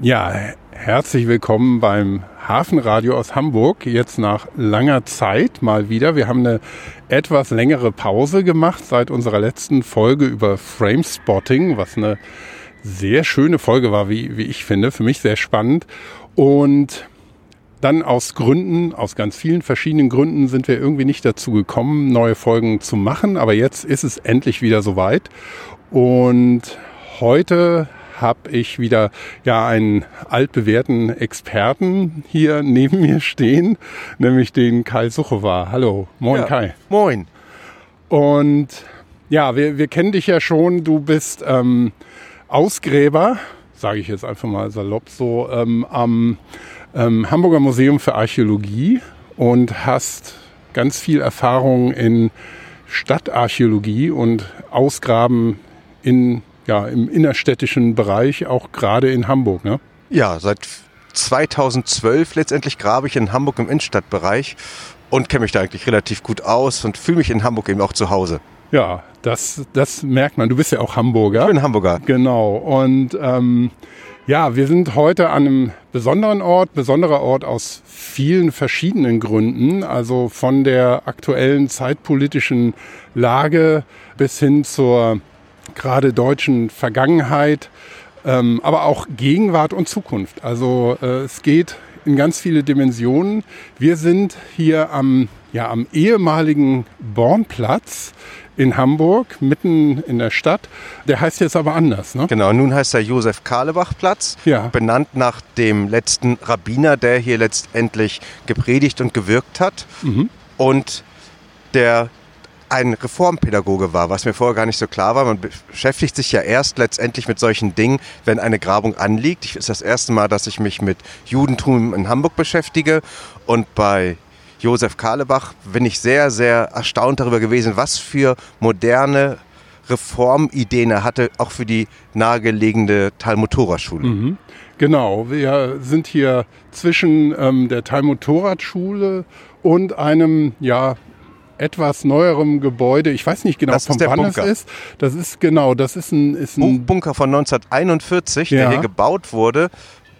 Ja, herzlich willkommen beim Hafenradio aus Hamburg. Jetzt nach langer Zeit mal wieder. Wir haben eine etwas längere Pause gemacht seit unserer letzten Folge über Framespotting, was eine sehr schöne Folge war, wie, wie ich finde. Für mich sehr spannend. Und dann aus Gründen, aus ganz vielen verschiedenen Gründen sind wir irgendwie nicht dazu gekommen, neue Folgen zu machen. Aber jetzt ist es endlich wieder soweit. Und heute habe ich wieder ja einen altbewährten Experten hier neben mir stehen, nämlich den Kai Suchowa. Hallo, moin ja, Kai. Moin. Und ja, wir, wir kennen dich ja schon. Du bist ähm, Ausgräber, sage ich jetzt einfach mal salopp so, ähm, am ähm, Hamburger Museum für Archäologie und hast ganz viel Erfahrung in Stadtarchäologie und Ausgraben in ja, im innerstädtischen Bereich, auch gerade in Hamburg. Ne? Ja, seit 2012 letztendlich grabe ich in Hamburg im Innenstadtbereich und kenne mich da eigentlich relativ gut aus und fühle mich in Hamburg eben auch zu Hause. Ja, das, das merkt man. Du bist ja auch Hamburger. Ich bin Hamburger. Genau. Und ähm, ja, wir sind heute an einem besonderen Ort, besonderer Ort aus vielen verschiedenen Gründen. Also von der aktuellen zeitpolitischen Lage bis hin zur gerade deutschen Vergangenheit, ähm, aber auch Gegenwart und Zukunft. Also äh, es geht in ganz viele Dimensionen. Wir sind hier am, ja, am ehemaligen Bornplatz in Hamburg, mitten in der Stadt. Der heißt jetzt aber anders, ne? Genau, nun heißt er Josef Karlebach Platz, ja. benannt nach dem letzten Rabbiner, der hier letztendlich gepredigt und gewirkt hat. Mhm. Und der ein Reformpädagoge war, was mir vorher gar nicht so klar war. Man beschäftigt sich ja erst letztendlich mit solchen Dingen, wenn eine Grabung anliegt. Es ist das erste Mal, dass ich mich mit Judentum in Hamburg beschäftige und bei Josef Karlebach bin ich sehr, sehr erstaunt darüber gewesen, was für moderne Reformideen er hatte, auch für die nahegelegene Talmud-Tora-Schule. Mhm. Genau, wir sind hier zwischen ähm, der Talmud-Tora-Schule und einem ja, etwas neuerem Gebäude. Ich weiß nicht genau, das von wann es ist. Das ist genau, das ist ein, ist ein Hochbunker von 1941, ja. der hier gebaut wurde,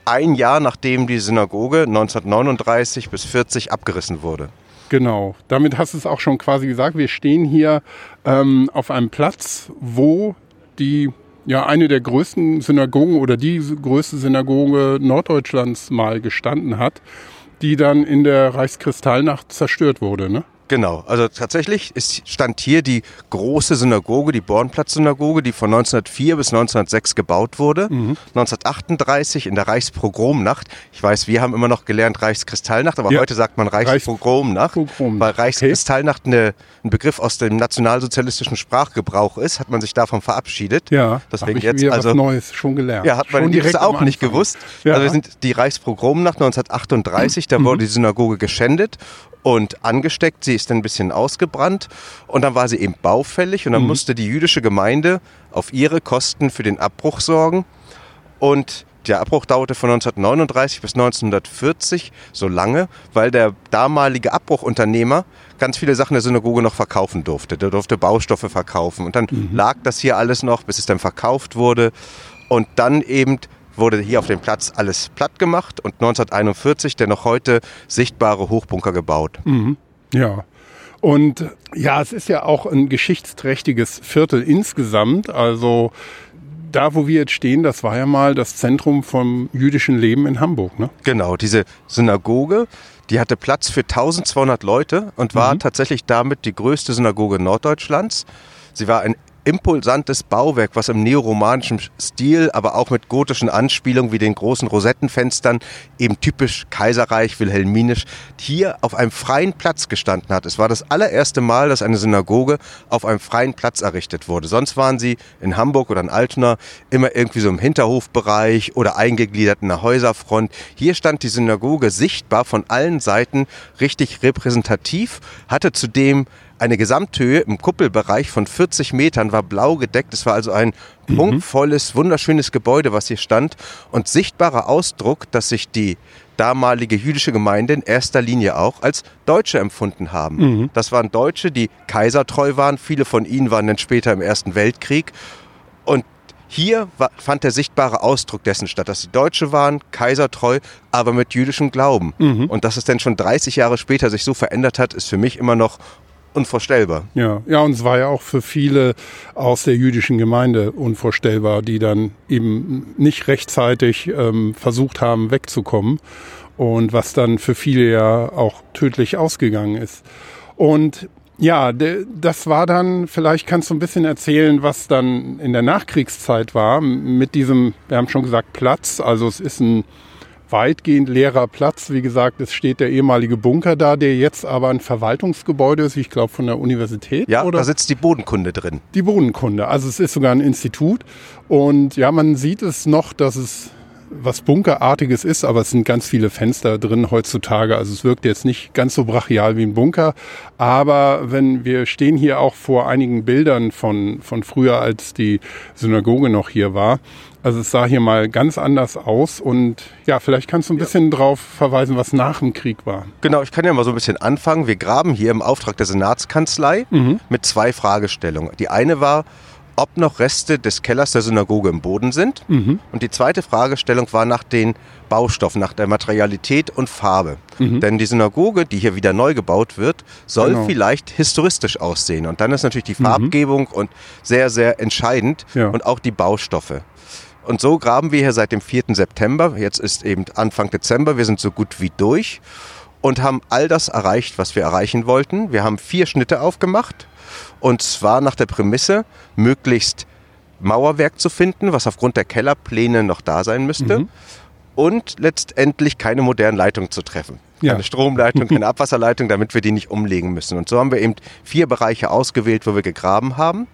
ein Jahr nachdem die Synagoge 1939 bis 40 abgerissen wurde. Genau, damit hast du es auch schon quasi gesagt. Wir stehen hier ähm, auf einem Platz, wo die ja eine der größten Synagogen oder die größte Synagoge Norddeutschlands mal gestanden hat, die dann in der Reichskristallnacht zerstört wurde. Ne? Genau, also tatsächlich ist, stand hier die große Synagoge, die Bornplatz-Synagoge, die von 1904 bis 1906 gebaut wurde. Mhm. 1938 in der Reichspogromnacht. Ich weiß, wir haben immer noch gelernt Reichskristallnacht, aber ja. heute sagt man Reichspogromnacht, Reichspogromnacht. weil Reichskristallnacht eine, ein Begriff aus dem nationalsozialistischen Sprachgebrauch ist, hat man sich davon verabschiedet. Ja, deswegen jetzt wieder also was Neues schon gelernt. Ja, hat man direkt auch nicht gewusst. Ja. Also wir sind die Reichspogromnacht 1938, da mhm. wurde die Synagoge geschändet und angesteckt. Sie ist ein bisschen ausgebrannt und dann war sie eben baufällig und dann mhm. musste die jüdische Gemeinde auf ihre Kosten für den Abbruch sorgen. Und der Abbruch dauerte von 1939 bis 1940 so lange, weil der damalige Abbruchunternehmer ganz viele Sachen der Synagoge noch verkaufen durfte. Der durfte Baustoffe verkaufen. Und dann mhm. lag das hier alles noch, bis es dann verkauft wurde. Und dann eben wurde hier auf dem Platz alles platt gemacht und 1941 der noch heute sichtbare Hochbunker gebaut. Mhm. Ja. Und ja, es ist ja auch ein geschichtsträchtiges Viertel insgesamt. Also da, wo wir jetzt stehen, das war ja mal das Zentrum vom jüdischen Leben in Hamburg. Ne? Genau, diese Synagoge, die hatte Platz für 1200 Leute und war mhm. tatsächlich damit die größte Synagoge Norddeutschlands. Sie war ein impulsantes Bauwerk, was im neoromanischen Stil, aber auch mit gotischen Anspielungen wie den großen Rosettenfenstern, eben typisch kaiserreich, wilhelminisch, hier auf einem freien Platz gestanden hat. Es war das allererste Mal, dass eine Synagoge auf einem freien Platz errichtet wurde. Sonst waren sie in Hamburg oder in Altona immer irgendwie so im Hinterhofbereich oder eingegliedert in der Häuserfront. Hier stand die Synagoge sichtbar von allen Seiten richtig repräsentativ, hatte zudem eine Gesamthöhe im Kuppelbereich von 40 Metern war blau gedeckt. Es war also ein mhm. prunkvolles, wunderschönes Gebäude, was hier stand und sichtbarer Ausdruck, dass sich die damalige jüdische Gemeinde in erster Linie auch als Deutsche empfunden haben. Mhm. Das waren Deutsche, die kaisertreu waren. Viele von ihnen waren dann später im Ersten Weltkrieg. Und Hier fand der sichtbare Ausdruck dessen statt, dass sie Deutsche waren, kaisertreu, aber mit jüdischem Glauben. Mhm. Und dass es denn schon 30 Jahre später sich so verändert hat, ist für mich immer noch unvorstellbar. Ja, ja, und es war ja auch für viele aus der jüdischen Gemeinde unvorstellbar, die dann eben nicht rechtzeitig ähm, versucht haben, wegzukommen und was dann für viele ja auch tödlich ausgegangen ist. Und ja, das war dann, vielleicht kannst du ein bisschen erzählen, was dann in der Nachkriegszeit war mit diesem, wir haben schon gesagt, Platz. Also es ist ein weitgehend leerer Platz. Wie gesagt, es steht der ehemalige Bunker da, der jetzt aber ein Verwaltungsgebäude ist, ich glaube von der Universität. Ja, oder? da sitzt die Bodenkunde drin. Die Bodenkunde. Also es ist sogar ein Institut. Und ja, man sieht es noch, dass es was Bunkerartiges ist, aber es sind ganz viele Fenster drin heutzutage. Also es wirkt jetzt nicht ganz so brachial wie ein Bunker. Aber wenn wir stehen hier auch vor einigen Bildern von, von früher, als die Synagoge noch hier war. Also es sah hier mal ganz anders aus und ja, vielleicht kannst du ein bisschen ja. drauf verweisen, was nach dem Krieg war. Genau, ich kann ja mal so ein bisschen anfangen. Wir graben hier im Auftrag der Senatskanzlei mhm. mit zwei Fragestellungen. Die eine war, ob noch Reste des Kellers der Synagoge im Boden sind. Mhm. Und die zweite Fragestellung war nach den Baustoffen, nach der Materialität und Farbe. Mhm. Denn die Synagoge, die hier wieder neu gebaut wird, soll genau. vielleicht historistisch aussehen. Und dann ist natürlich die mhm. Farbgebung mhm. und sehr, sehr entscheidend ja. und auch die Baustoffe. Und so graben wir hier seit dem 4. September. Jetzt ist eben Anfang Dezember. Wir sind so gut wie durch und haben all das erreicht, was wir erreichen wollten. Wir haben vier Schnitte aufgemacht und zwar nach der Prämisse, möglichst Mauerwerk zu finden, was aufgrund der Kellerpläne noch da sein müsste. Mhm. Und letztendlich keine modernen Leitungen zu treffen. Ja. Keine Stromleitung, keine Abwasserleitung, damit wir die nicht umlegen müssen. Und so haben wir eben vier Bereiche ausgewählt, wo wir gegraben haben.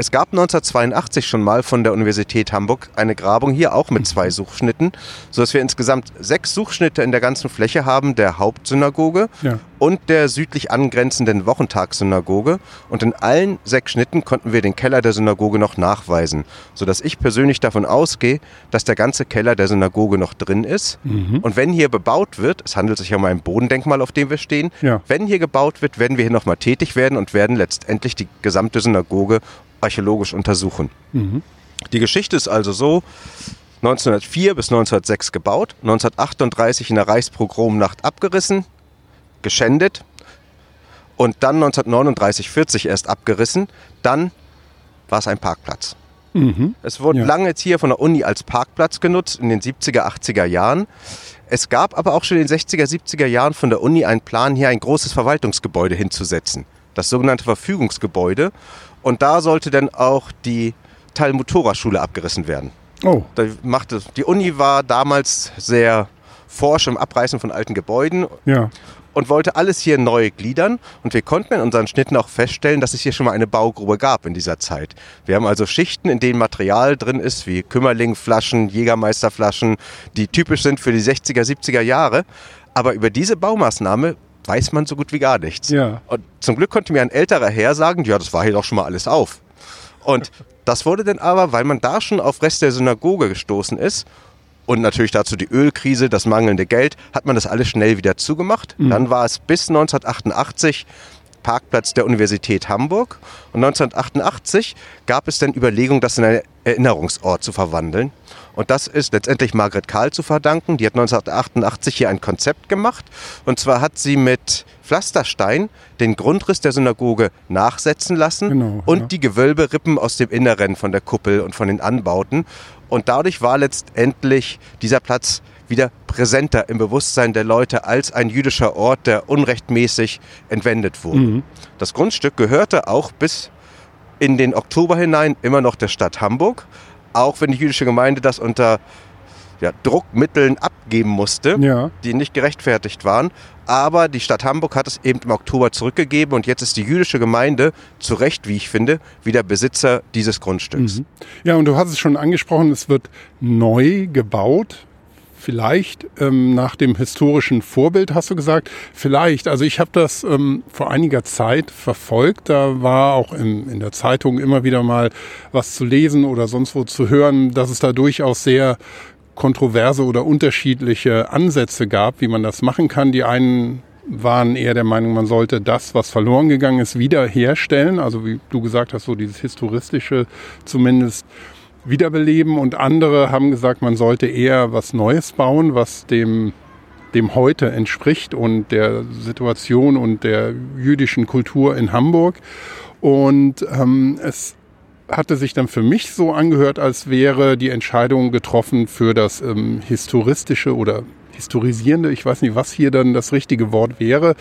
Es gab 1982 schon mal von der Universität Hamburg eine Grabung hier auch mit zwei Suchschnitten, sodass wir insgesamt sechs Suchschnitte in der ganzen Fläche haben der Hauptsynagoge ja. und der südlich angrenzenden Wochentagssynagoge. Und in allen sechs Schnitten konnten wir den Keller der Synagoge noch nachweisen, sodass ich persönlich davon ausgehe, dass der ganze Keller der Synagoge noch drin ist. Mhm. Und wenn hier bebaut wird, es handelt sich ja um ein Bodendenkmal, auf dem wir stehen, ja. wenn hier gebaut wird, werden wir hier nochmal tätig werden und werden letztendlich die gesamte Synagoge archäologisch untersuchen. Mhm. Die Geschichte ist also so, 1904 bis 1906 gebaut, 1938 in der Reichspogromnacht abgerissen, geschändet und dann 1939, 40 erst abgerissen. Dann war es ein Parkplatz. Mhm. Es wurde ja. lange jetzt hier von der Uni als Parkplatz genutzt, in den 70er, 80er Jahren. Es gab aber auch schon in den 60er, 70er Jahren von der Uni einen Plan, hier ein großes Verwaltungsgebäude hinzusetzen. Das sogenannte Verfügungsgebäude. Und da sollte dann auch die Talmud-Tora-Schule abgerissen werden. Oh. Da machte, die Uni war damals sehr forsch im Abreißen von alten Gebäuden. Ja und wollte alles hier neu gliedern. Und wir konnten in unseren Schnitten auch feststellen, dass es hier schon mal eine Baugrube gab in dieser Zeit. Wir haben also Schichten, in denen Material drin ist, wie Kümmerlingflaschen, Jägermeisterflaschen, die typisch sind für die 60er, 70er Jahre. Aber über diese Baumaßnahme weiß man so gut wie gar nichts. Ja. Und zum Glück konnte mir ein älterer Herr sagen, ja, das war hier doch schon mal alles auf. Und das wurde dann aber, weil man da schon auf Rest der Synagoge gestoßen ist und natürlich dazu die Ölkrise, das mangelnde Geld, hat man das alles schnell wieder zugemacht. Mhm. Dann war es bis 1988 Parkplatz der Universität Hamburg. Und 1988 gab es dann Überlegungen, das in einen Erinnerungsort zu verwandeln. Und das ist letztendlich Margret Karl zu verdanken. Die hat 1988 hier ein Konzept gemacht. Und zwar hat sie mit Pflasterstein den Grundriss der Synagoge nachsetzen lassen genau, und ja. die Gewölberippen aus dem Inneren von der Kuppel und von den Anbauten. Und dadurch war letztendlich dieser Platz wieder präsenter im Bewusstsein der Leute als ein jüdischer Ort, der unrechtmäßig entwendet wurde. Mhm. Das Grundstück gehörte auch bis in den Oktober hinein immer noch der Stadt Hamburg auch wenn die jüdische Gemeinde das unter ja, Druckmitteln abgeben musste, ja. die nicht gerechtfertigt waren. Aber die Stadt Hamburg hat es eben im Oktober zurückgegeben und jetzt ist die jüdische Gemeinde, zu Recht, wie ich finde, wieder Besitzer dieses Grundstücks. Mhm. Ja, und du hast es schon angesprochen, es wird neu gebaut vielleicht ähm, nach dem historischen Vorbild, hast du gesagt. Vielleicht, also ich habe das ähm, vor einiger Zeit verfolgt. Da war auch in, in der Zeitung immer wieder mal was zu lesen oder sonst wo zu hören, dass es da durchaus sehr kontroverse oder unterschiedliche Ansätze gab, wie man das machen kann. Die einen waren eher der Meinung, man sollte das, was verloren gegangen ist, wiederherstellen. Also wie du gesagt hast, so dieses historistische zumindest wiederbeleben und andere haben gesagt, man sollte eher was Neues bauen, was dem dem heute entspricht und der Situation und der jüdischen Kultur in Hamburg. Und ähm, es hatte sich dann für mich so angehört, als wäre die Entscheidung getroffen für das ähm, historistische oder historisierende, ich weiß nicht, was hier dann das richtige Wort wäre.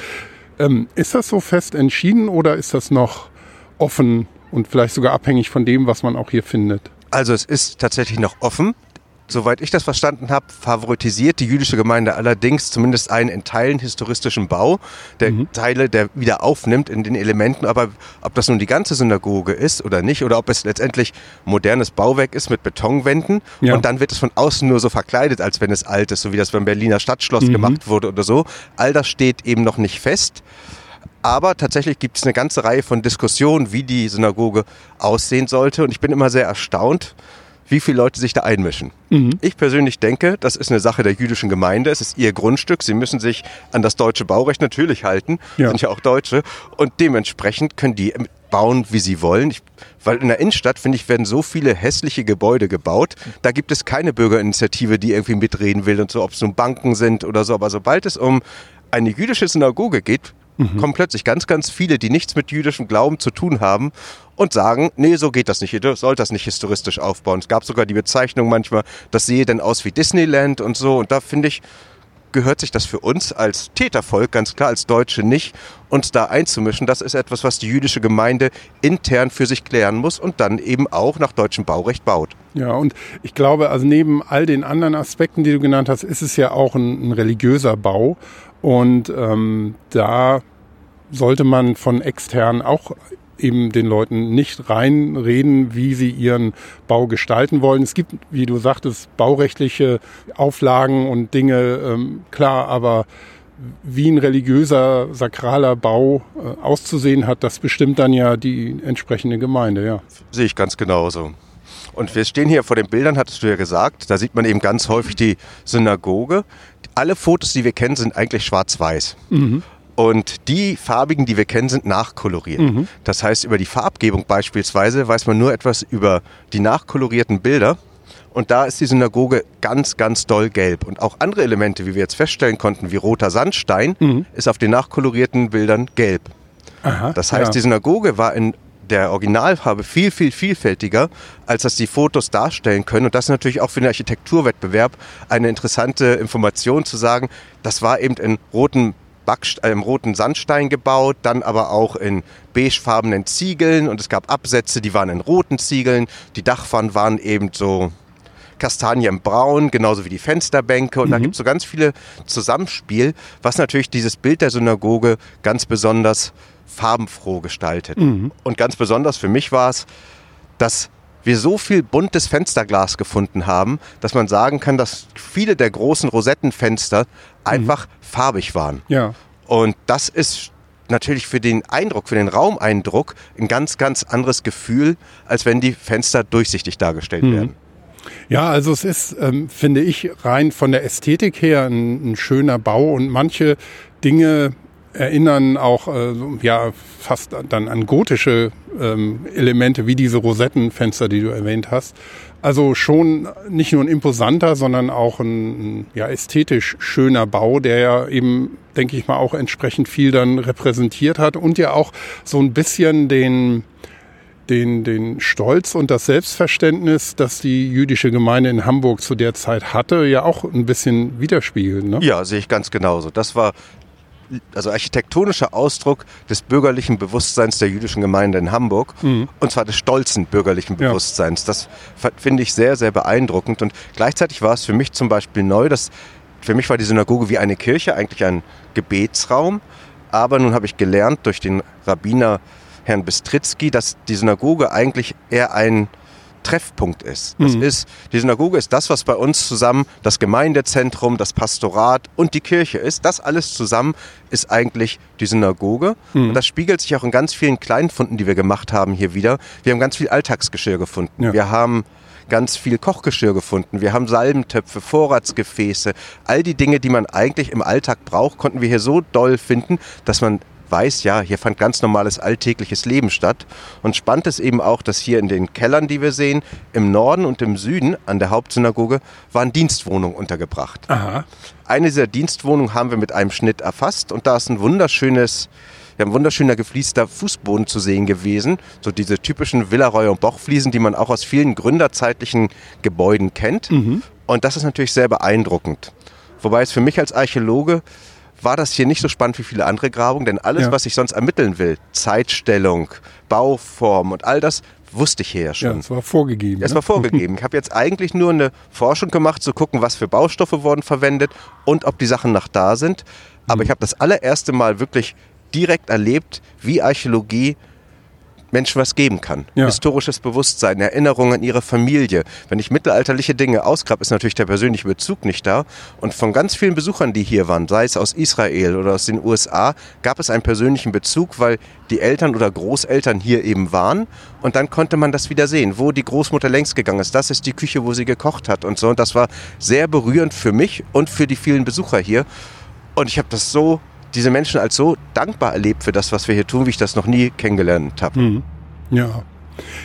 Ähm, ist das so fest entschieden oder ist das noch offen und vielleicht sogar abhängig von dem, was man auch hier findet? Also es ist tatsächlich noch offen soweit ich das verstanden habe, favoritisiert die jüdische Gemeinde allerdings zumindest einen in Teilen historistischen Bau, der mhm. Teile der wieder aufnimmt in den Elementen. Aber ob das nun die ganze Synagoge ist oder nicht, oder ob es letztendlich modernes Bauwerk ist mit Betonwänden ja. und dann wird es von außen nur so verkleidet, als wenn es alt ist, so wie das beim Berliner Stadtschloss mhm. gemacht wurde oder so. All das steht eben noch nicht fest. Aber tatsächlich gibt es eine ganze Reihe von Diskussionen, wie die Synagoge aussehen sollte. Und ich bin immer sehr erstaunt, wie viele Leute sich da einmischen. Mhm. Ich persönlich denke, das ist eine Sache der jüdischen Gemeinde. Es ist ihr Grundstück. Sie müssen sich an das deutsche Baurecht natürlich halten. Ja. Sind ja auch Deutsche. Und dementsprechend können die bauen, wie sie wollen. Ich, weil in der Innenstadt, finde ich, werden so viele hässliche Gebäude gebaut. Da gibt es keine Bürgerinitiative, die irgendwie mitreden will und so, ob es nun Banken sind oder so. Aber sobald es um eine jüdische Synagoge geht, mhm. kommen plötzlich ganz, ganz viele, die nichts mit jüdischem Glauben zu tun haben und sagen, nee, so geht das nicht, ihr sollt das nicht historistisch aufbauen. Es gab sogar die Bezeichnung manchmal, das sehe denn aus wie Disneyland und so. Und da finde ich, gehört sich das für uns als Tätervolk, ganz klar als Deutsche nicht, uns da einzumischen. Das ist etwas, was die jüdische Gemeinde intern für sich klären muss und dann eben auch nach deutschem Baurecht baut. Ja, und ich glaube, also neben all den anderen Aspekten, die du genannt hast, ist es ja auch ein, ein religiöser Bau. Und ähm, da sollte man von extern auch eben den Leuten nicht reinreden, wie sie ihren Bau gestalten wollen. Es gibt, wie du sagtest, baurechtliche Auflagen und Dinge, ähm, klar, aber wie ein religiöser, sakraler Bau äh, auszusehen hat, das bestimmt dann ja die entsprechende Gemeinde, ja. Sehe ich ganz genauso. Und wir stehen hier vor den Bildern, hattest du ja gesagt, da sieht man eben ganz häufig die Synagoge. Alle Fotos, die wir kennen, sind eigentlich schwarz-weiß. Mhm. Und die farbigen, die wir kennen, sind nachkoloriert. Mhm. Das heißt, über die Farbgebung beispielsweise weiß man nur etwas über die nachkolorierten Bilder. Und da ist die Synagoge ganz, ganz doll gelb. Und auch andere Elemente, wie wir jetzt feststellen konnten, wie roter Sandstein, mhm. ist auf den nachkolorierten Bildern gelb. Aha, das heißt, ja. die Synagoge war in der Originalfarbe viel, viel vielfältiger, als das die Fotos darstellen können. Und das ist natürlich auch für den Architekturwettbewerb eine interessante Information zu sagen, das war eben in roten Backst äh, im roten Sandstein gebaut, dann aber auch in beigefarbenen Ziegeln und es gab Absätze, die waren in roten Ziegeln. Die Dachpfannen waren eben so kastanienbraun, genauso wie die Fensterbänke. Und mhm. da gibt es so ganz viele Zusammenspiel, was natürlich dieses Bild der Synagoge ganz besonders farbenfroh gestaltet. Mhm. Und ganz besonders für mich war es, dass wir so viel buntes Fensterglas gefunden haben, dass man sagen kann, dass viele der großen Rosettenfenster einfach mhm. farbig waren. Ja. Und das ist natürlich für den Eindruck, für den Raumeindruck ein ganz, ganz anderes Gefühl, als wenn die Fenster durchsichtig dargestellt mhm. werden. Ja, also es ist, ähm, finde ich, rein von der Ästhetik her ein, ein schöner Bau und manche Dinge erinnern auch äh, ja fast dann an gotische ähm, Elemente wie diese Rosettenfenster, die du erwähnt hast. Also schon nicht nur ein imposanter, sondern auch ein ja, ästhetisch schöner Bau, der ja eben, denke ich mal, auch entsprechend viel dann repräsentiert hat und ja auch so ein bisschen den den, den Stolz und das Selbstverständnis, das die jüdische Gemeinde in Hamburg zu der Zeit hatte, ja auch ein bisschen widerspiegelt. Ne? Ja, sehe ich ganz genauso. Das war also architektonischer Ausdruck des bürgerlichen Bewusstseins der jüdischen Gemeinde in Hamburg mhm. und zwar des stolzen bürgerlichen Bewusstseins. Ja. Das finde ich sehr, sehr beeindruckend und gleichzeitig war es für mich zum Beispiel neu, dass für mich war die Synagoge wie eine Kirche, eigentlich ein Gebetsraum, aber nun habe ich gelernt durch den Rabbiner Herrn Bistritzky, dass die Synagoge eigentlich eher ein Treffpunkt ist. Das mhm. ist, die Synagoge ist das, was bei uns zusammen das Gemeindezentrum, das Pastorat und die Kirche ist. Das alles zusammen ist eigentlich die Synagoge. Mhm. Und das spiegelt sich auch in ganz vielen Kleinfunden, die wir gemacht haben, hier wieder. Wir haben ganz viel Alltagsgeschirr gefunden. Ja. Wir haben ganz viel Kochgeschirr gefunden. Wir haben Salbentöpfe, Vorratsgefäße. All die Dinge, die man eigentlich im Alltag braucht, konnten wir hier so doll finden, dass man weiß, ja, hier fand ganz normales alltägliches Leben statt. Und spannend ist eben auch, dass hier in den Kellern, die wir sehen, im Norden und im Süden an der Hauptsynagoge waren Dienstwohnungen untergebracht. Aha. Eine dieser Dienstwohnungen haben wir mit einem Schnitt erfasst und da ist ein wunderschönes wir haben wunderschöner gefließter Fußboden zu sehen gewesen. So diese typischen Villaroy- und Bochfliesen, die man auch aus vielen gründerzeitlichen Gebäuden kennt. Mhm. Und das ist natürlich sehr beeindruckend. Wobei es für mich als Archäologe war das hier nicht so spannend wie viele andere Grabungen, denn alles, Ja. was ich sonst ermitteln will, Zeitstellung, Bauform und all das, wusste ich hier ja Ja, schon. es war vorgegeben. Es ne? war vorgegeben. Ich habe jetzt eigentlich nur eine Forschung gemacht, zu gucken, was für Baustoffe wurden verwendet und ob die Sachen noch da sind. Aber ich habe das allererste Mal wirklich direkt erlebt, wie Archäologie Menschen was geben kann. Ja. Historisches Bewusstsein, Erinnerungen an ihre Familie. Wenn ich mittelalterliche Dinge ausgrabe, ist natürlich der persönliche Bezug nicht da. Und von ganz vielen Besuchern, die hier waren, sei es aus Israel oder aus den USA, gab es einen persönlichen Bezug, weil die Eltern oder Großeltern hier eben waren. Und dann konnte man das wieder sehen, wo die Großmutter längst gegangen ist. Das ist die Küche, wo sie gekocht hat und so. Und das war sehr berührend für mich und für die vielen Besucher hier. Und ich habe das so, diese Menschen als so dankbar erlebt für das, was wir hier tun, wie ich das noch nie kennengelernt habe. Mhm. Ja.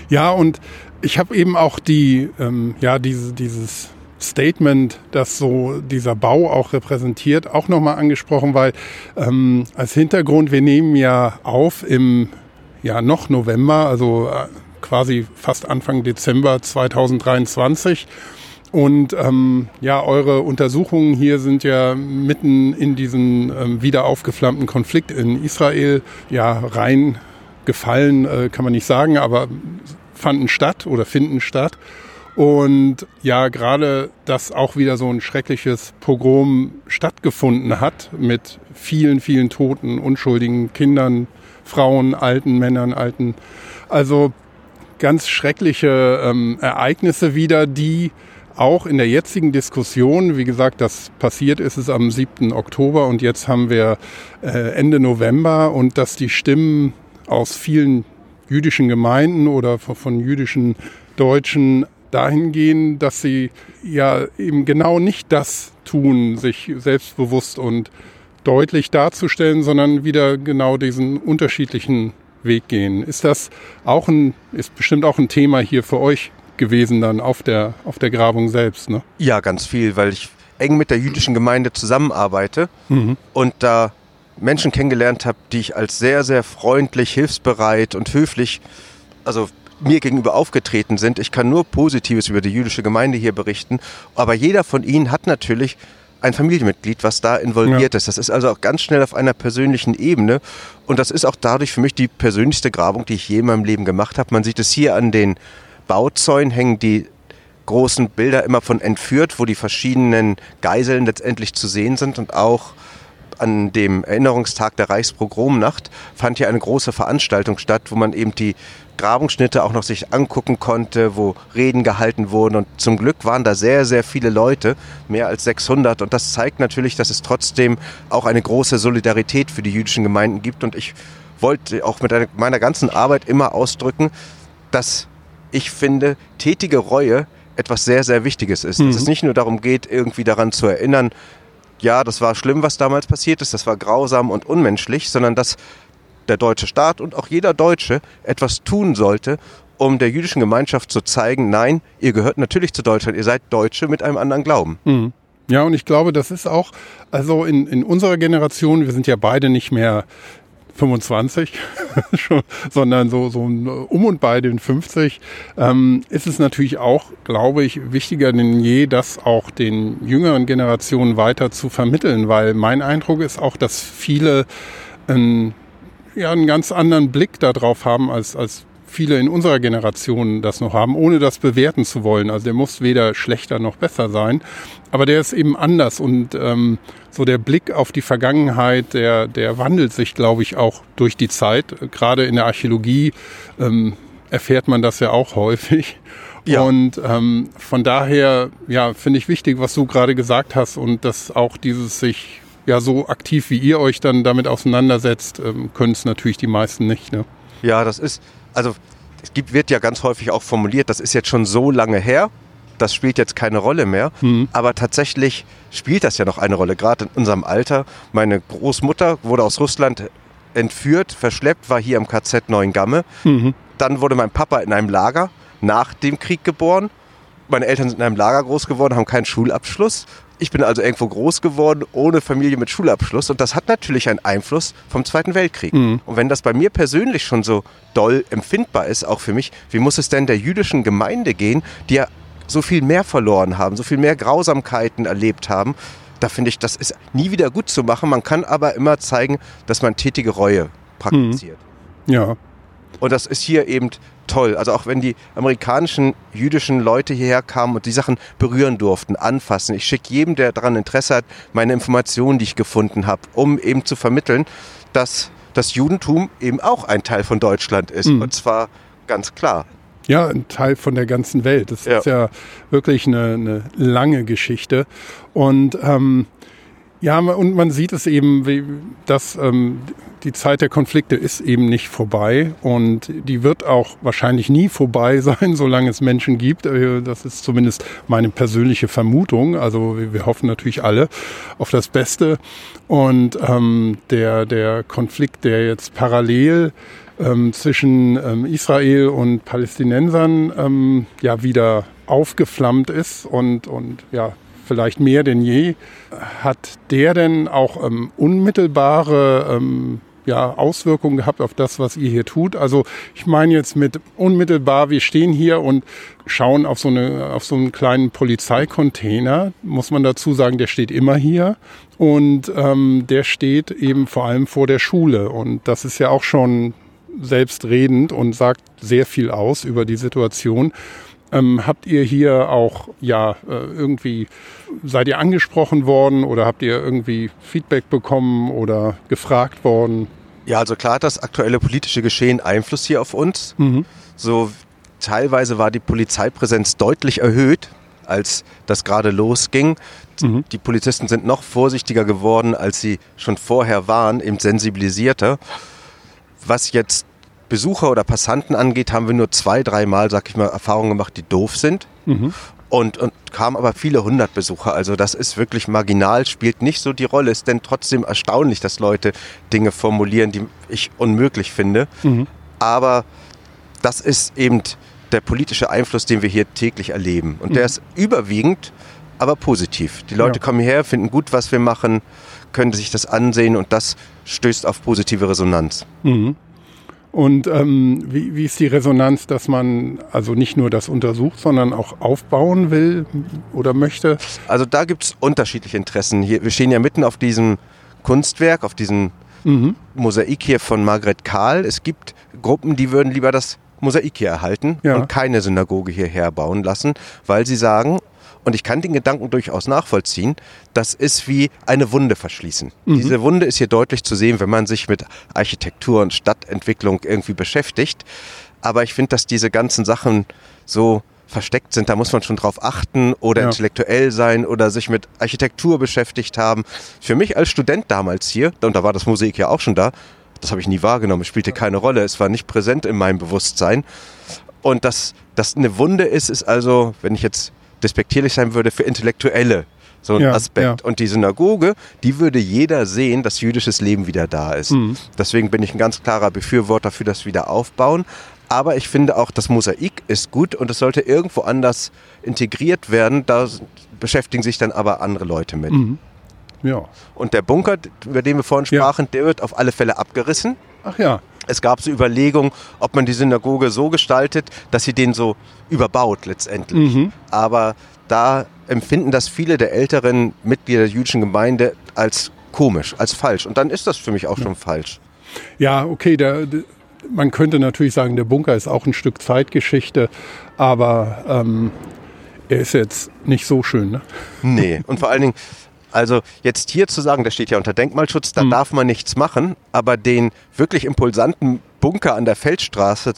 Ja, und ich habe eben auch die, ähm, ja, diese, dieses Statement, das so dieser Bau auch repräsentiert, auch nochmal angesprochen, weil ähm, als Hintergrund, wir nehmen ja auf im ja noch November, also äh, quasi fast Anfang Dezember 2023. Und ähm, ja, eure Untersuchungen hier sind ja mitten in diesen ähm, wieder aufgeflammten Konflikt in Israel ja reingefallen, äh, kann man nicht sagen, aber fanden statt oder finden statt. Und ja, gerade, dass auch wieder so ein schreckliches Pogrom stattgefunden hat mit vielen, vielen Toten, unschuldigen Kindern, Frauen, alten Männern, alten. Also ganz schreckliche ähm, Ereignisse wieder, die auch in der jetzigen Diskussion, wie gesagt, das passiert ist es am 7. Oktober und jetzt haben wir äh, Ende November und dass die Stimmen aus vielen jüdischen Gemeinden oder von, jüdischen Deutschen dahin gehen, dass sie ja eben genau nicht das tun, sich selbstbewusst und deutlich darzustellen, sondern wieder genau diesen unterschiedlichen Weg gehen. Ist das auch ein, ist bestimmt auch ein Thema hier für euch gewesen dann auf der, auf der Grabung selbst, ne? Ja, ganz viel, weil ich eng mit der jüdischen Gemeinde zusammenarbeite und da Menschen kennengelernt habe, die ich als sehr, sehr freundlich, hilfsbereit und höflich, also mir gegenüber aufgetreten sind. Ich kann nur Positives über die jüdische Gemeinde hier berichten, aber jeder von ihnen hat natürlich ein Familienmitglied, was da involviert Ja. ist. Das ist also auch ganz schnell auf einer persönlichen Ebene und das ist auch dadurch für mich die persönlichste Grabung, die ich je in meinem Leben gemacht habe. Man sieht es hier an den Bauzäunen hängen die großen Bilder immer von entführt, wo die verschiedenen Geiseln letztendlich zu sehen sind. Und auch an dem Erinnerungstag der Reichspogromnacht fand hier eine große Veranstaltung statt, wo man eben die Grabungsschnitte auch noch sich angucken konnte, wo Reden gehalten wurden. Und zum Glück waren da sehr, sehr viele Leute, mehr als 600 und das zeigt natürlich, dass es trotzdem auch eine große Solidarität für die jüdischen Gemeinden gibt. Und ich wollte auch mit meiner ganzen Arbeit immer ausdrücken, dass ich finde, tätige Reue etwas sehr, sehr Wichtiges ist. Dass es nicht nur darum geht, irgendwie daran zu erinnern, ja, das war schlimm, was damals passiert ist, das war grausam und unmenschlich, sondern dass der deutsche Staat und auch jeder Deutsche etwas tun sollte, um der jüdischen Gemeinschaft zu zeigen, nein, ihr gehört natürlich zu Deutschland, ihr seid Deutsche mit einem anderen Glauben. Mhm. Ja, und ich glaube, das ist auch, also in, in unserer Generation, wir sind ja beide nicht mehr 25, schon, sondern so, so um und bei den 50, ähm, ist es natürlich auch, glaube ich, wichtiger denn je, das auch den jüngeren Generationen weiter zu vermitteln, weil mein Eindruck ist auch, dass viele ähm, ja, einen ganz anderen Blick darauf haben, als, als viele in unserer Generation das noch haben, ohne das bewerten zu wollen. Also der muss weder schlechter noch besser sein, aber der ist eben anders und ähm, so der Blick auf die Vergangenheit, der, der wandelt sich, glaube ich, auch durch die Zeit. Gerade in der Archäologie ähm, erfährt man das ja auch häufig. Ja. Und ähm, von daher, ja, finde ich wichtig, was du gerade gesagt hast und dass auch dieses sich ja so aktiv wie ihr euch dann damit auseinandersetzt, ähm, können es natürlich die meisten nicht. Ne? Ja, das ist, also es gibt, wird ja ganz häufig auch formuliert, das ist jetzt schon so lange her, das spielt jetzt keine Rolle mehr. Aber tatsächlich spielt das ja noch eine Rolle, gerade in unserem Alter. Meine Großmutter wurde aus Russland entführt, verschleppt, war hier im KZ Neuengamme. Mhm. Dann wurde mein Papa in einem Lager nach dem Krieg geboren. Meine Eltern sind in einem Lager groß geworden, haben keinen Schulabschluss. Ich bin also irgendwo groß geworden, ohne Familie mit Schulabschluss. Und das hat natürlich einen Einfluss vom Zweiten Weltkrieg. Mhm. Und wenn das bei mir persönlich schon so doll empfindbar ist, auch für mich, wie muss es denn der jüdischen Gemeinde gehen, die ja so viel mehr verloren haben, so viel mehr Grausamkeiten erlebt haben? Da finde ich, das ist nie wieder gut zu machen. Man kann aber immer zeigen, dass man tätige Reue praktiziert. Mhm. Ja. Und das ist hier eben toll. Also auch wenn die amerikanischen jüdischen Leute hierher kamen und die Sachen berühren durften, anfassen. Ich schicke jedem, der daran Interesse hat, meine Informationen, die ich gefunden habe, um eben zu vermitteln, dass das Judentum eben auch ein Teil von Deutschland ist. Mhm. Und zwar ganz klar. Ja, ein Teil von der ganzen Welt. Das ja. ist ja wirklich eine, eine lange Geschichte. Und ähm, ja, und man sieht es eben, dass ähm, die Zeit der Konflikte ist eben nicht vorbei und die wird auch wahrscheinlich nie vorbei sein, solange es Menschen gibt. Äh, das ist zumindest meine persönliche Vermutung. Also wir hoffen natürlich alle auf das Beste. Und ähm, der, der Konflikt, der jetzt parallel ähm, zwischen ähm, Israel und Palästinensern ähm, ja wieder aufgeflammt ist und, und ja vielleicht mehr denn je. Hat der denn auch ähm, unmittelbare ähm, ja, Auswirkungen gehabt auf das, was ihr hier tut? Also ich meine jetzt mit unmittelbar, wir stehen hier und schauen auf so, eine, auf so einen kleinen Polizeicontainer, muss man dazu sagen, der steht immer hier und ähm, der steht eben vor allem vor der Schule und das ist ja auch schon selbstredend und sagt sehr viel aus über die Situation. Ähm, habt ihr hier auch ja äh, irgendwie seid ihr angesprochen worden oder habt ihr irgendwie Feedback bekommen oder gefragt worden? Ja, also klar hat das aktuelle politische Geschehen Einfluss hier auf uns. Mhm. So teilweise war die Polizeipräsenz deutlich erhöht, als das gerade losging. Mhm. Die Polizisten sind noch vorsichtiger geworden, als sie schon vorher waren, eben sensibilisierter. Was jetzt Besucher oder Passanten angeht, haben wir nur zwei, dreimal, sag ich mal, Erfahrungen gemacht, die doof sind. Mhm. Und, und kamen aber viele hundert Besucher. Also das ist wirklich marginal, spielt nicht so die Rolle. Ist denn trotzdem erstaunlich, dass Leute Dinge formulieren, die ich unmöglich finde. Mhm. Aber das ist eben der politische Einfluss, den wir hier täglich erleben. Und mhm. der ist überwiegend, aber positiv. Die Leute ja. kommen hierher, finden gut, was wir machen, können sich das ansehen und das stößt auf positive Resonanz. Mhm. Und ähm, wie, wie ist die Resonanz, dass man also nicht nur das untersucht, sondern auch aufbauen will oder möchte? Also da gibt es unterschiedliche Interessen. Hier, wir stehen ja mitten auf diesem Kunstwerk, auf diesem mhm. Mosaik hier von Margret Kahl. Es gibt Gruppen, die würden lieber das Mosaik hier erhalten ja. und keine Synagoge hierher bauen lassen, weil sie sagen, und ich kann den Gedanken durchaus nachvollziehen. Das ist wie eine Wunde verschließen. Mhm. Diese Wunde ist hier deutlich zu sehen, wenn man sich mit Architektur und Stadtentwicklung irgendwie beschäftigt. Aber ich finde, dass diese ganzen Sachen so versteckt sind, da muss man schon drauf achten oder ja. intellektuell sein oder sich mit Architektur beschäftigt haben. Für mich als Student damals hier, und da war das Mosaik ja auch schon da, das habe ich nie wahrgenommen, es spielte keine Rolle, es war nicht präsent in meinem Bewusstsein. Und dass das eine Wunde ist, ist also, wenn ich jetzt despektierlich sein würde für Intellektuelle. So ein ja, Aspekt. Ja. Und die Synagoge, die würde jeder sehen, dass jüdisches Leben wieder da ist. Mhm. Deswegen bin ich ein ganz klarer Befürworter für das Wiederaufbauen. Aber ich finde auch, das Mosaik ist gut und es sollte irgendwo anders integriert werden. Da beschäftigen sich dann aber andere Leute mit. Mhm. Ja. Und der Bunker, über den wir vorhin sprachen, ja. der wird auf alle Fälle abgerissen. Ach ja. Es gab so Überlegungen, ob man die Synagoge so gestaltet, dass sie den so überbaut letztendlich. Mhm. Aber da empfinden das viele der älteren Mitglieder der jüdischen Gemeinde als komisch, als falsch. Und dann ist das für mich auch ja. schon falsch. Ja, okay, der, der, man könnte natürlich sagen, der Bunker ist auch ein Stück Zeitgeschichte, aber ähm, er ist jetzt nicht so schön. Ne? Nee, und vor allen Dingen, also jetzt hier zu sagen, das steht ja unter Denkmalschutz, da mhm. darf man nichts machen, aber den wirklich impulsanten Bunker an der Feldstraße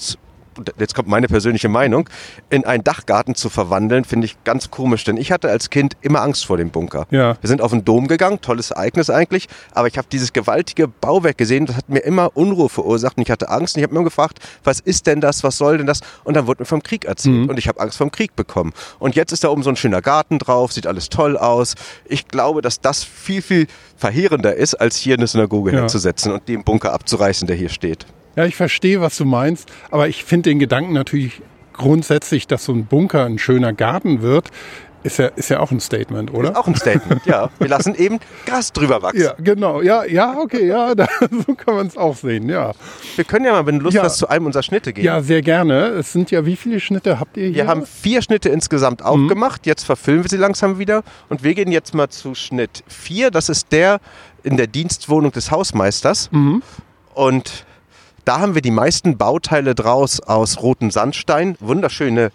jetzt kommt meine persönliche Meinung, in einen Dachgarten zu verwandeln, finde ich ganz komisch, denn ich hatte als Kind immer Angst vor dem Bunker. Ja. Wir sind auf den Dom gegangen, tolles Ereignis eigentlich, aber ich habe dieses gewaltige Bauwerk gesehen, das hat mir immer Unruhe verursacht und ich hatte Angst und ich habe mir immer gefragt, was ist denn das, was soll denn das? Und dann wurde mir vom Krieg erzählt und ich habe Angst vom Krieg bekommen. Und jetzt ist da oben so ein schöner Garten drauf, sieht alles toll aus. Ich glaube, dass das viel, viel verheerender ist, als hier eine Synagoge Ja. hinzusetzen und den Bunker abzureißen, der hier steht. Ja, ich verstehe, was du meinst, aber ich finde den Gedanken natürlich grundsätzlich, dass so ein Bunker ein schöner Garten wird, ist ja, ist ja auch ein Statement, oder? Ist auch ein Statement, ja. Wir lassen eben Gras drüber wachsen. ja, genau. Ja, ja, okay, ja, da, so kann man es auch sehen, ja. Wir können ja mal, wenn du Lust Ja. hast, zu einem unserer Schnitte gehen. Ja, sehr gerne. Es sind ja, wie viele Schnitte habt ihr hier? Wir haben vier Schnitte insgesamt Mhm. aufgemacht. Jetzt verfilmen wir sie langsam wieder. Und wir gehen jetzt mal zu Schnitt 4. Das ist der in der Dienstwohnung des Hausmeisters. Mhm. Und da haben wir die meisten Bauteile draus aus rotem Sandstein. Wunderschöne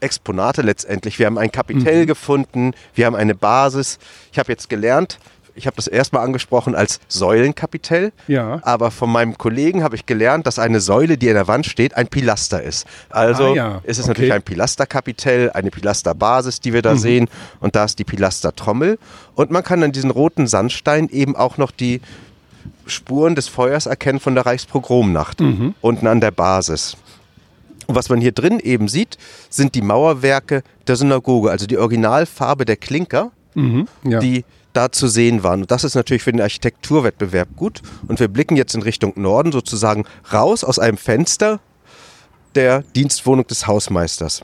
Exponate letztendlich. Wir haben ein Mhm. Kapitell gefunden. Wir haben eine Basis. Ich habe jetzt gelernt, ich habe das erstmal angesprochen als Säulenkapitell. Ja. Aber von meinem Kollegen habe ich gelernt, dass eine Säule, die in der Wand steht, ein Pilaster ist. Also Ah, ja. ist es Okay. natürlich ein Pilasterkapitell, eine Pilasterbasis, die wir da sehen. Und da ist die Pilastertrommel. Und man kann an diesen roten Sandstein eben auch noch die Spuren des Feuers erkennen von der Reichspogromnacht. Unten an der Basis. Und was man hier drin eben sieht, sind die Mauerwerke der Synagoge, also die Originalfarbe der Klinker Mhm. ja. die da zu sehen waren. Und das ist natürlich für den Architekturwettbewerb gut. Und wir blicken jetzt in Richtung Norden sozusagen raus aus einem Fenster der Dienstwohnung des Hausmeisters.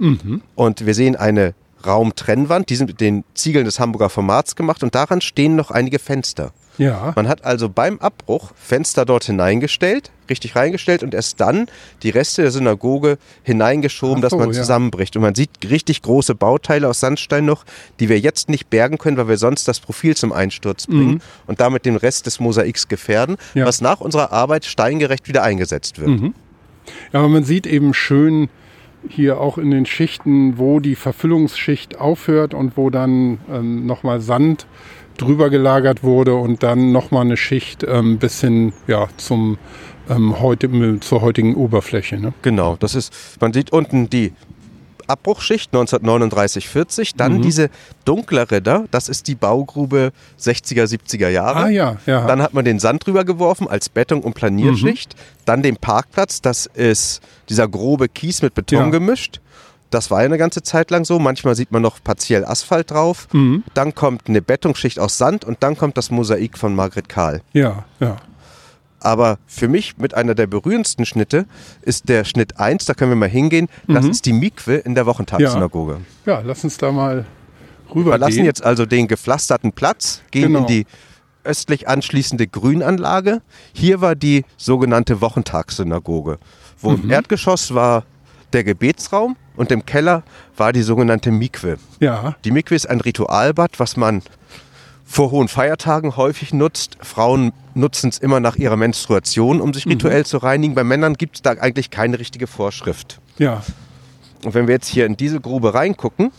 Und wir sehen eine Raumtrennwand, die sind mit den Ziegeln des Hamburger Formats gemacht und daran stehen noch einige Fenster. Ja. Man hat also beim Abbruch Fenster dort hineingestellt, richtig reingestellt und erst dann die Reste der Synagoge hineingeschoben, Ach dass man ja. zusammenbricht. Und man sieht richtig große Bauteile aus Sandstein noch, die wir jetzt nicht bergen können, weil wir sonst das Profil zum Einsturz bringen und damit den Rest des Mosaiks gefährden, Mhm. Ja. Mhm. was nach unserer Arbeit steingerecht wieder eingesetzt wird. Ja, aber man sieht eben schön hier auch in den Schichten, wo die Verfüllungsschicht aufhört und wo dann ähm, nochmal Sand drüber gelagert wurde und dann nochmal eine Schicht ähm, bis hin ja, zum, ähm, heute, zur heutigen Oberfläche. Ne? Genau, das ist, man sieht unten die Abbruchschicht 1939-40, dann Mhm. diese dunklere da, das ist die Baugrube 60er, 70er Jahre. Ah ja, ja. Dann hat man den Sand drüber geworfen als Beton- und Planierschicht. Mhm. Dann den Parkplatz, das ist dieser grobe Kies mit Beton Ja. gemischt. Das war ja eine ganze Zeit lang so. Manchmal sieht man noch partiell Asphalt drauf. Mhm. Dann kommt eine Bettungsschicht aus Sand und dann kommt das Mosaik von Margret Kahl. ja, ja. Aber für mich mit einer der berührendsten Schnitte ist der Schnitt 1, da können wir mal hingehen. Das Mhm. ist die Mikwe in der Wochentagssynagoge. Ja, lass uns da mal rüber Wir gehen. jetzt also den gepflasterten Platz, gehen Genau. in die östlich anschließende Grünanlage. Hier war die sogenannte Wochentagssynagoge, wo Mhm. im Erdgeschoss war der Gebetsraum und im Keller war die sogenannte Mikwe. Ja, Die Mikwe ist ein Ritualbad, was man vor hohen Feiertagen häufig nutzt. Frauen nutzen es immer nach ihrer Menstruation, um sich Mhm. rituell zu reinigen. Bei Männern gibt es da eigentlich keine richtige Vorschrift. ja. Und wenn wir jetzt hier in diese Grube reingucken,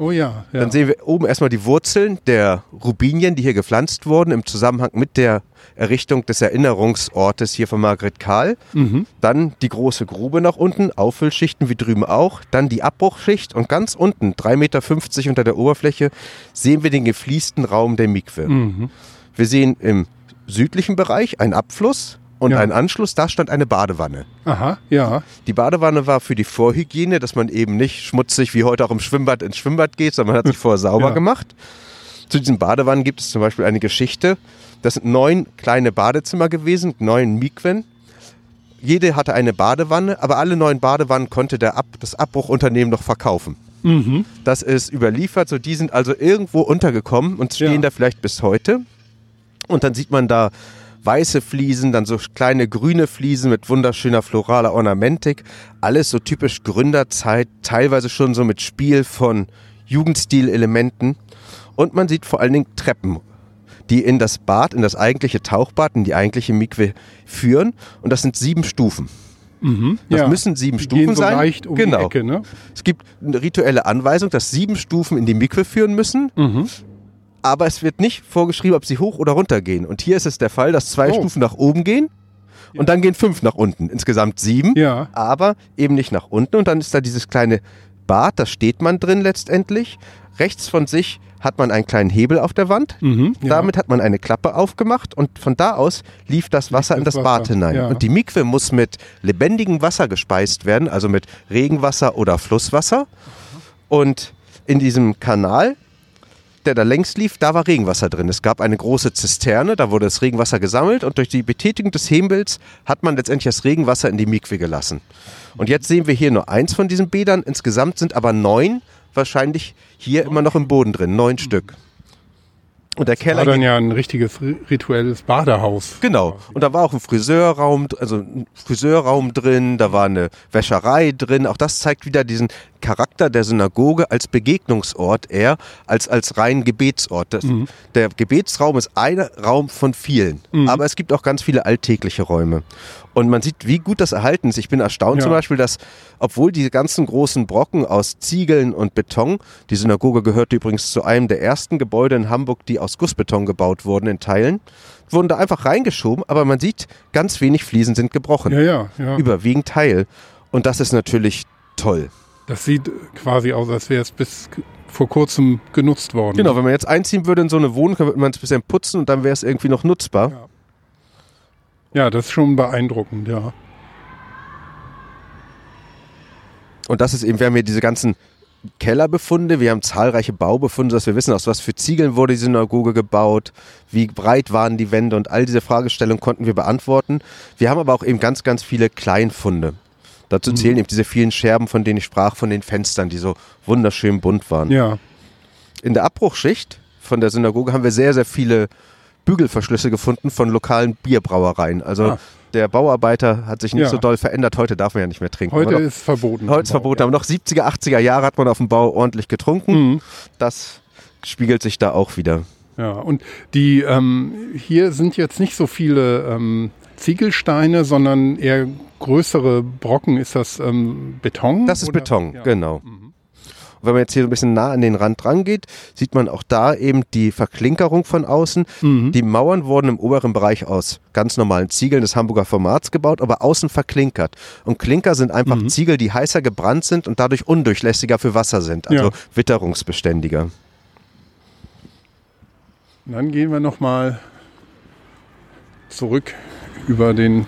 Oh ja, ja. dann sehen wir oben erstmal die Wurzeln der Rubinien, die hier gepflanzt wurden im Zusammenhang mit der Errichtung des Erinnerungsortes hier von Margret Kahl. Mhm. Dann die große Grube nach unten, Auffüllschichten wie drüben auch. Dann die Abbruchschicht und ganz unten, 3,50 Meter unter der Oberfläche, sehen wir den gefliesten Raum der Mikwe. Mhm. Wir sehen im südlichen Bereich einen Abfluss und Ja. einen Anschluss, da stand eine Badewanne. Aha, ja. Die Badewanne war für die Vorhygiene, dass man eben nicht schmutzig wie heute auch im Schwimmbad ins Schwimmbad geht, sondern man hat sich vorher sauber Ja. gemacht. Zu diesen Badewannen gibt es zum Beispiel eine Geschichte. Das sind neun kleine Badezimmer gewesen, neun Mikwen. Jede hatte eine Badewanne, aber alle neun Badewannen konnte der Ab das Abbruchunternehmen noch verkaufen. Mhm. Das ist überliefert, so die sind also irgendwo untergekommen und stehen Ja. da vielleicht bis heute. Und dann sieht man da weiße Fliesen, dann so kleine grüne Fliesen mit wunderschöner floraler Ornamentik. Alles so typisch Gründerzeit, teilweise schon so mit Spiel von Jugendstilelementen. Und man sieht vor allen Dingen Treppen, die in das Bad, in das eigentliche Tauchbad, in die eigentliche Mikwe führen. Und das sind sieben Stufen. Mhm. Das ja. müssen sieben Die Stufen so sein. um genau. Ecke, ne? Es gibt eine rituelle Anweisung, dass sieben Stufen in die Mikwe führen müssen, Mhm. Aber es wird nicht vorgeschrieben, ob sie hoch oder runter gehen. Und hier ist es der Fall, dass zwei Oh. Stufen nach oben gehen Und dann gehen fünf nach unten. Insgesamt sieben. Ja. Aber eben nicht nach unten. Und dann ist da dieses kleine Bad, da steht man drin letztendlich. Rechts von sich hat man einen kleinen Hebel auf der Wand. Mhm, ja. Damit hat man eine Klappe aufgemacht und von da aus lief das Wasser in das das Bad Wasser, hinein. ja. Und die Mikwe muss mit lebendigem Wasser gespeist werden, also mit Regenwasser oder Flusswasser. Und in diesem Kanal, der da längs lief, da war Regenwasser drin. Es gab eine große Zisterne, da wurde das Regenwasser gesammelt und durch die Betätigung des Hebels hat man letztendlich das Regenwasser in die Mikwe gelassen. Und jetzt sehen wir hier nur eins von diesen Bädern. Insgesamt sind aber neun wahrscheinlich hier immer noch im Boden drin. Neun Stück. Und der Keller War dann ja ein richtiges ri- rituelles Badehaus. Genau. Und da war auch ein Friseurraum, also ein Friseurraum drin, da war eine Wäscherei drin. Auch das zeigt wieder diesen Charakter der Synagoge als Begegnungsort eher als als rein Gebetsort. Das, Der Gebetsraum ist ein Raum von vielen, aber es gibt auch ganz viele alltägliche Räume. Und man sieht, wie gut das erhalten ist. Ich bin erstaunt Ja. zum Beispiel, dass obwohl diese ganzen großen Brocken aus Ziegeln und Beton, die Synagoge gehörte übrigens zu einem der ersten Gebäude in Hamburg, die aus Gussbeton gebaut wurden in Teilen, wurden da einfach reingeschoben, aber man sieht, ganz wenig Fliesen sind gebrochen. Ja, ja, ja. Überwiegend Teil. Und das ist natürlich toll. Das sieht quasi aus, als wäre es bis vor kurzem genutzt worden. Genau, wenn man jetzt einziehen würde in so eine Wohnung, dann würde man es ein bisschen putzen und dann wäre es irgendwie noch nutzbar. Ja. Ja, das ist schon beeindruckend, ja. Und das ist eben, wir haben hier diese ganzen Kellerbefunde, wir haben zahlreiche Baubefunde, dass wir wissen, aus was für Ziegeln wurde die Synagoge gebaut, wie breit waren die Wände und all diese Fragestellungen konnten wir beantworten. Wir haben aber auch eben ganz, ganz viele Kleinfunde. Dazu zählen eben diese vielen Scherben, von denen ich sprach, von den Fenstern, die so wunderschön bunt waren. Ja, In der Abbruchschicht von der Synagoge haben wir sehr, sehr viele Bügelverschlüsse gefunden von lokalen Bierbrauereien. Also Ah. der Bauarbeiter hat sich nicht Ja. so doll verändert. Heute darf man ja nicht mehr trinken. heute noch- ist verboten. Heute ist verboten, aber noch 70er, 80er Jahre hat man auf dem Bau ordentlich getrunken. Mhm. Das spiegelt sich da auch wieder. Ja, und die ähm, hier sind jetzt nicht so viele ähm, Ziegelsteine, sondern eher größere Brocken. Ist das ähm, Beton? Das ist oder? Beton, Ja. genau. Und wenn man jetzt hier ein bisschen nah an den Rand dran geht, sieht man auch da eben die Verklinkerung von außen. Mhm. Die Mauern wurden im oberen Bereich aus ganz normalen Ziegeln des Hamburger Formats gebaut, aber außen verklinkert. Und Klinker sind einfach Mhm. Ziegel, die heißer gebrannt sind und dadurch undurchlässiger für Wasser sind, also Ja. witterungsbeständiger. Dann gehen wir nochmal zurück über den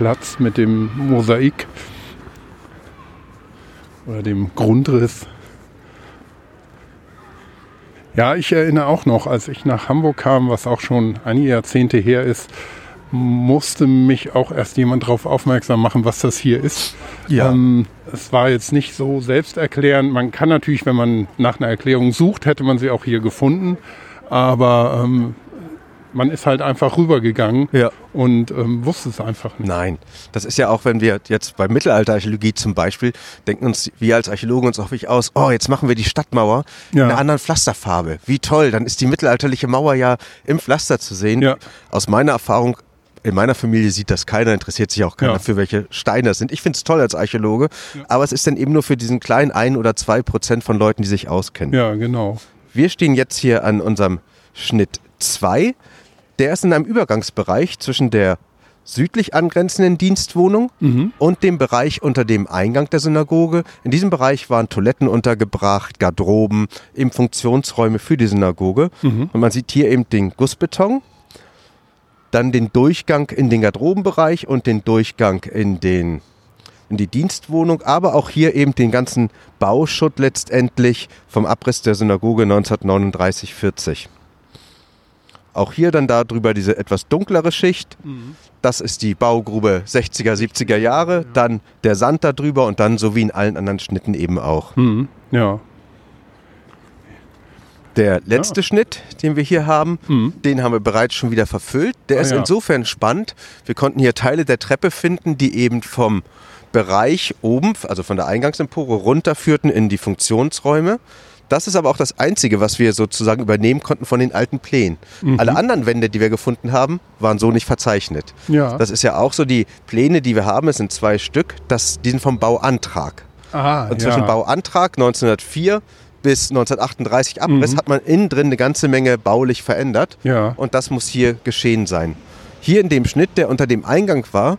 Platz mit dem Mosaik oder dem Grundriss. Ja, ich erinnere auch noch, als ich nach Hamburg kam, was auch schon einige Jahrzehnte her ist, musste mich auch erst jemand darauf aufmerksam machen, was das hier ist. Ja. Ähm, es war jetzt nicht so selbsterklärend. Man kann natürlich, wenn man nach einer Erklärung sucht, hätte man sie auch hier gefunden. Aber ähm, man ist halt einfach rübergegangen Ja. und ähm, wusste es einfach nicht. Nein, das ist ja auch, wenn wir jetzt bei Mittelalterarchäologie zum Beispiel, denken uns wir als Archäologen uns auch wirklich aus, oh, jetzt machen wir die Stadtmauer Ja. in einer anderen Pflasterfarbe. Wie toll, dann ist die mittelalterliche Mauer ja im Pflaster zu sehen. Ja. Aus meiner Erfahrung, in meiner Familie sieht das keiner, interessiert sich auch keiner Ja. für welche Steine das sind. Ich finde es toll als Archäologe, aber es ist dann eben nur für diesen kleinen ein oder zwei Prozent von Leuten, die sich auskennen. Ja, genau. Wir stehen jetzt hier an unserem Schnitt 2. Der ist in einem Übergangsbereich zwischen der südlich angrenzenden Dienstwohnung und dem Bereich unter dem Eingang der Synagoge. In diesem Bereich waren Toiletten untergebracht, Garderoben, eben Funktionsräume für die Synagoge. Und man sieht hier eben den Gussbeton, dann den Durchgang in den Garderobenbereich und den Durchgang in den in die Dienstwohnung, aber auch hier eben den ganzen Bauschutt letztendlich vom Abriss der Synagoge 1939-40. Auch hier dann darüber diese etwas dunklere Schicht. Das ist die Baugrube 60er, 70er Jahre. Dann der Sand darüber und dann so wie in allen anderen Schnitten eben auch. Mhm. Ja. Der letzte Schnitt, den wir hier haben, den haben wir bereits schon wieder verfüllt. Der Ah, ist ja. insofern spannend. Wir konnten hier Teile der Treppe finden, die eben vom Bereich oben, also von der Eingangsempore runterführten in die Funktionsräume. Das ist aber auch das Einzige, was wir sozusagen übernehmen konnten von den alten Plänen. Mhm. Alle anderen Wände, die wir gefunden haben, waren so nicht verzeichnet. Ja. Das ist ja auch so, die Pläne, die wir haben, es sind zwei Stück, das, die sind vom Bauantrag. Ah, Und zwischen ja. Bauantrag 1904 bis 1938 Abriss Mhm. hat man innen drin eine ganze Menge baulich verändert. Ja. Und das muss hier geschehen sein. hier in dem Schnitt, der unter dem Eingang war,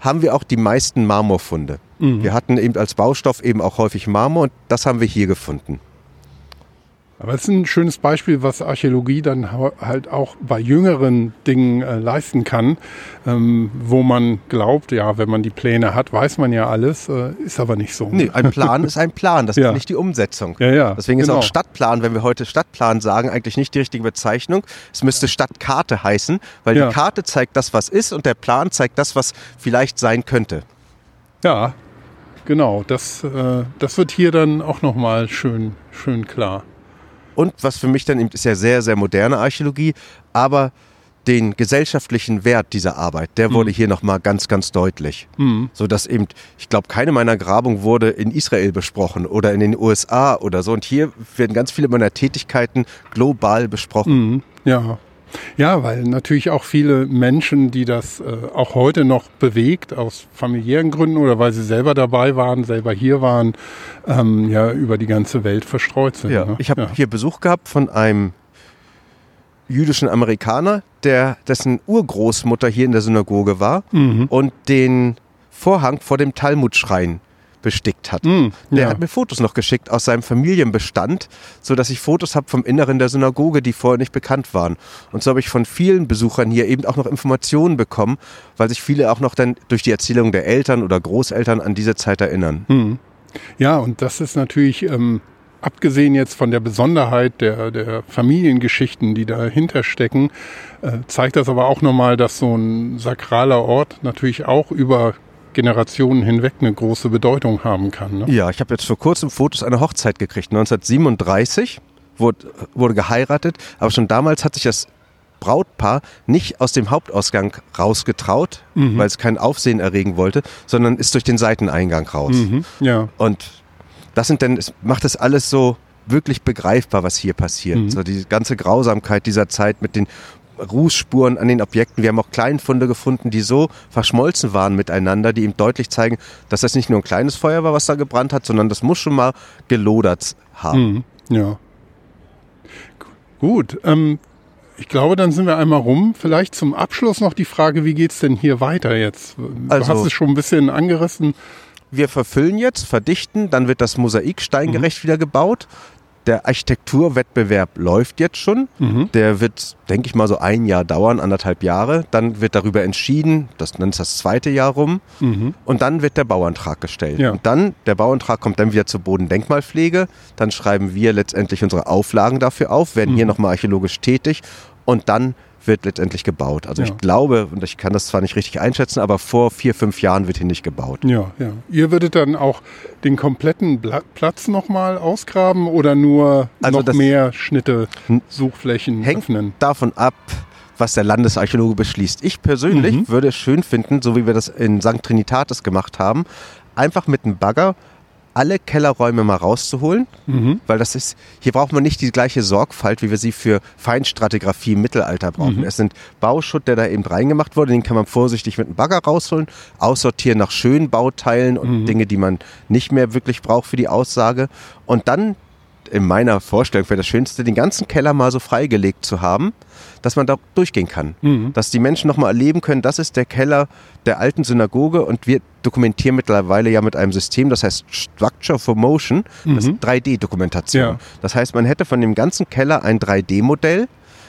haben wir auch die meisten Marmorfunde. Mhm. Wir hatten eben als Baustoff eben auch häufig Marmor und das haben wir hier gefunden. Aber es ist ein schönes Beispiel, was Archäologie dann halt auch bei jüngeren Dingen äh, leisten kann, ähm, wo man glaubt, ja, wenn man die Pläne hat, weiß man ja alles, äh, ist aber nicht so. Nee, ein Plan ist ein Plan, das ja. ist nicht die Umsetzung. Ja, ja, Deswegen genau. ist auch Stadtplan, wenn wir heute Stadtplan sagen, eigentlich nicht die richtige Bezeichnung. Es müsste Stadtkarte heißen, weil ja. die Karte zeigt das, was ist und der Plan zeigt das, was vielleicht sein könnte. Ja, genau. Das, äh, das wird hier dann auch nochmal schön, schön klar. Und was für mich dann eben ist ja sehr, sehr moderne Archäologie, aber den gesellschaftlichen Wert dieser Arbeit, der wurde mhm. hier nochmal ganz, ganz deutlich. Mhm. So dass eben, ich glaube, keine meiner Grabungen wurde in Israel besprochen oder in den USA oder so. Und hier werden ganz viele meiner Tätigkeiten global besprochen. Mhm. Ja. Ja, weil natürlich auch viele Menschen, die das äh, auch heute noch bewegt, aus familiären Gründen oder weil sie selber dabei waren, selber hier waren, ähm, ja, über die ganze Welt verstreut sind. Ja, ne? ich habe ja. hier Besuch gehabt von einem jüdischen Amerikaner, der, dessen Urgroßmutter hier in der Synagoge war mhm. und den Vorhang vor dem Talmudschrein bestickt hat. Mm, der ja. hat mir Fotos noch geschickt aus seinem Familienbestand, so dass ich Fotos habe vom Inneren der Synagoge, die vorher nicht bekannt waren. Und so habe ich von vielen Besuchern hier eben auch noch Informationen bekommen, weil sich viele auch noch dann durch die Erzählung der Eltern oder Großeltern an diese Zeit erinnern. Mm. Ja, und das ist natürlich ähm, abgesehen jetzt von der Besonderheit der, der Familiengeschichten, die dahinter stecken, äh, zeigt das aber auch nochmal, dass so ein sakraler Ort natürlich auch über Generationen hinweg eine große Bedeutung haben kann. Ne? Ja, ich habe jetzt vor kurzem Fotos einer Hochzeit gekriegt. 1937 wurde, wurde geheiratet, aber schon damals hat sich das Brautpaar nicht aus dem Hauptausgang rausgetraut, mhm. weil es kein Aufsehen erregen wollte, sondern ist durch den Seiteneingang raus. Mhm, ja. Und das sind dann, macht das alles so wirklich begreifbar, was hier passiert. Mhm. So die ganze Grausamkeit dieser Zeit mit den Rußspuren an den Objekten. Wir haben auch Kleinfunde gefunden, die so verschmolzen waren miteinander, die ihm deutlich zeigen, dass das nicht nur ein kleines Feuer war, was da gebrannt hat, sondern das muss schon mal gelodert haben. Mhm, ja. Gut. Ähm, ich glaube, dann sind wir einmal rum. Vielleicht zum Abschluss noch die Frage, wie geht es denn hier weiter jetzt? Du also, hast es schon ein bisschen angerissen. Wir verfüllen jetzt, verdichten, dann wird das Mosaik steingerecht mhm. wieder gebaut der Architekturwettbewerb läuft jetzt schon. Mhm. Der wird, denke ich mal, so ein Jahr dauern, anderthalb Jahre. Dann wird darüber entschieden, das, dann ist das zweite Jahr rum. Mhm. Und dann wird der Bauantrag gestellt. Ja. Und dann, der Bauantrag kommt dann wieder zur Bodendenkmalpflege. Dann schreiben wir letztendlich unsere Auflagen dafür auf, werden mhm. hier nochmal archäologisch tätig. Und dann wird letztendlich gebaut. Also ja. ich glaube, und ich kann das zwar nicht richtig einschätzen, aber vor vier, fünf Jahren wird hier nicht gebaut. Ja, ja. Ihr würdet dann auch den kompletten Platz nochmal ausgraben oder nur also noch mehr Schnitte, Suchflächen hängt öffnen? davon ab, was der Landesarchäologe beschließt. Ich persönlich mhm. würde es schön finden, so wie wir das in St. Trinitatis gemacht haben, einfach mit einem Bagger alle Kellerräume mal rauszuholen, mhm. weil das ist, hier braucht man nicht die gleiche Sorgfalt, wie wir sie für Feinstratigraphie im Mittelalter brauchen. Mhm. Es sind Bauschutt, der da eben reingemacht wurde, den kann man vorsichtig mit einem Bagger rausholen, aussortieren nach schönen Bauteilen und mhm. Dinge, die man nicht mehr wirklich braucht für die Aussage und dann in meiner Vorstellung wäre das Schönste, den ganzen Keller mal so freigelegt zu haben, dass man da durchgehen kann. Mhm. Dass die Menschen nochmal erleben können, das ist der Keller der alten Synagoge und wir dokumentieren mittlerweile ja mit einem System, das heißt Structure for Motion, das ist 3D-Dokumentation. Ja. Das heißt, man hätte von dem ganzen Keller ein 3D-Modell,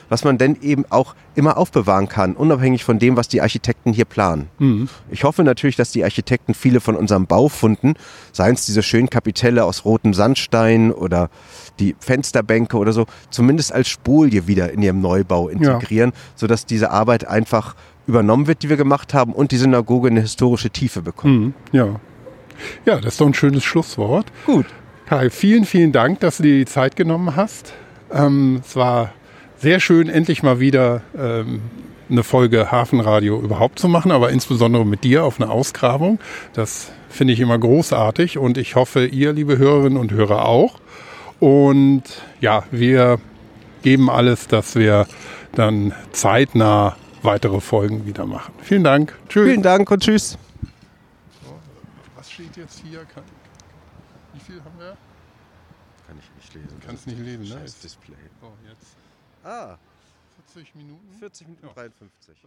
was man denn eben auch immer aufbewahren kann, unabhängig von dem, was die Architekten hier planen. Mhm. Ich hoffe natürlich, dass die Architekten viele von unserem Baufunden, seien es diese schönen Kapitelle aus rotem Sandstein oder die Fensterbänke oder so, zumindest als Spolie wieder in ihrem Neubau integrieren, ja. sodass diese Arbeit einfach übernommen wird, die wir gemacht haben und die Synagoge eine historische Tiefe bekommt. Mhm. Ja. Ja, das ist doch ein schönes Schlusswort. Gut. Kai, vielen, vielen Dank, dass du dir die Zeit genommen hast. Ähm, es war sehr schön, endlich mal wieder ähm, eine Folge Hafenradio überhaupt zu machen, aber insbesondere mit dir auf eine Ausgrabung. Das finde ich immer großartig und ich hoffe, ihr, liebe Hörerinnen und Hörer, auch. Und ja, wir geben alles, dass wir dann zeitnah weitere Folgen wieder machen. Vielen Dank. Tschüss. Vielen Dank und tschüss. Was steht jetzt hier? Wie viel haben wir? Kann ich nicht lesen. Kannst nicht lesen, ne? Scheiß Display. Oh, jetzt. Ah. 40 Minuten? 40 Minuten ja. 53.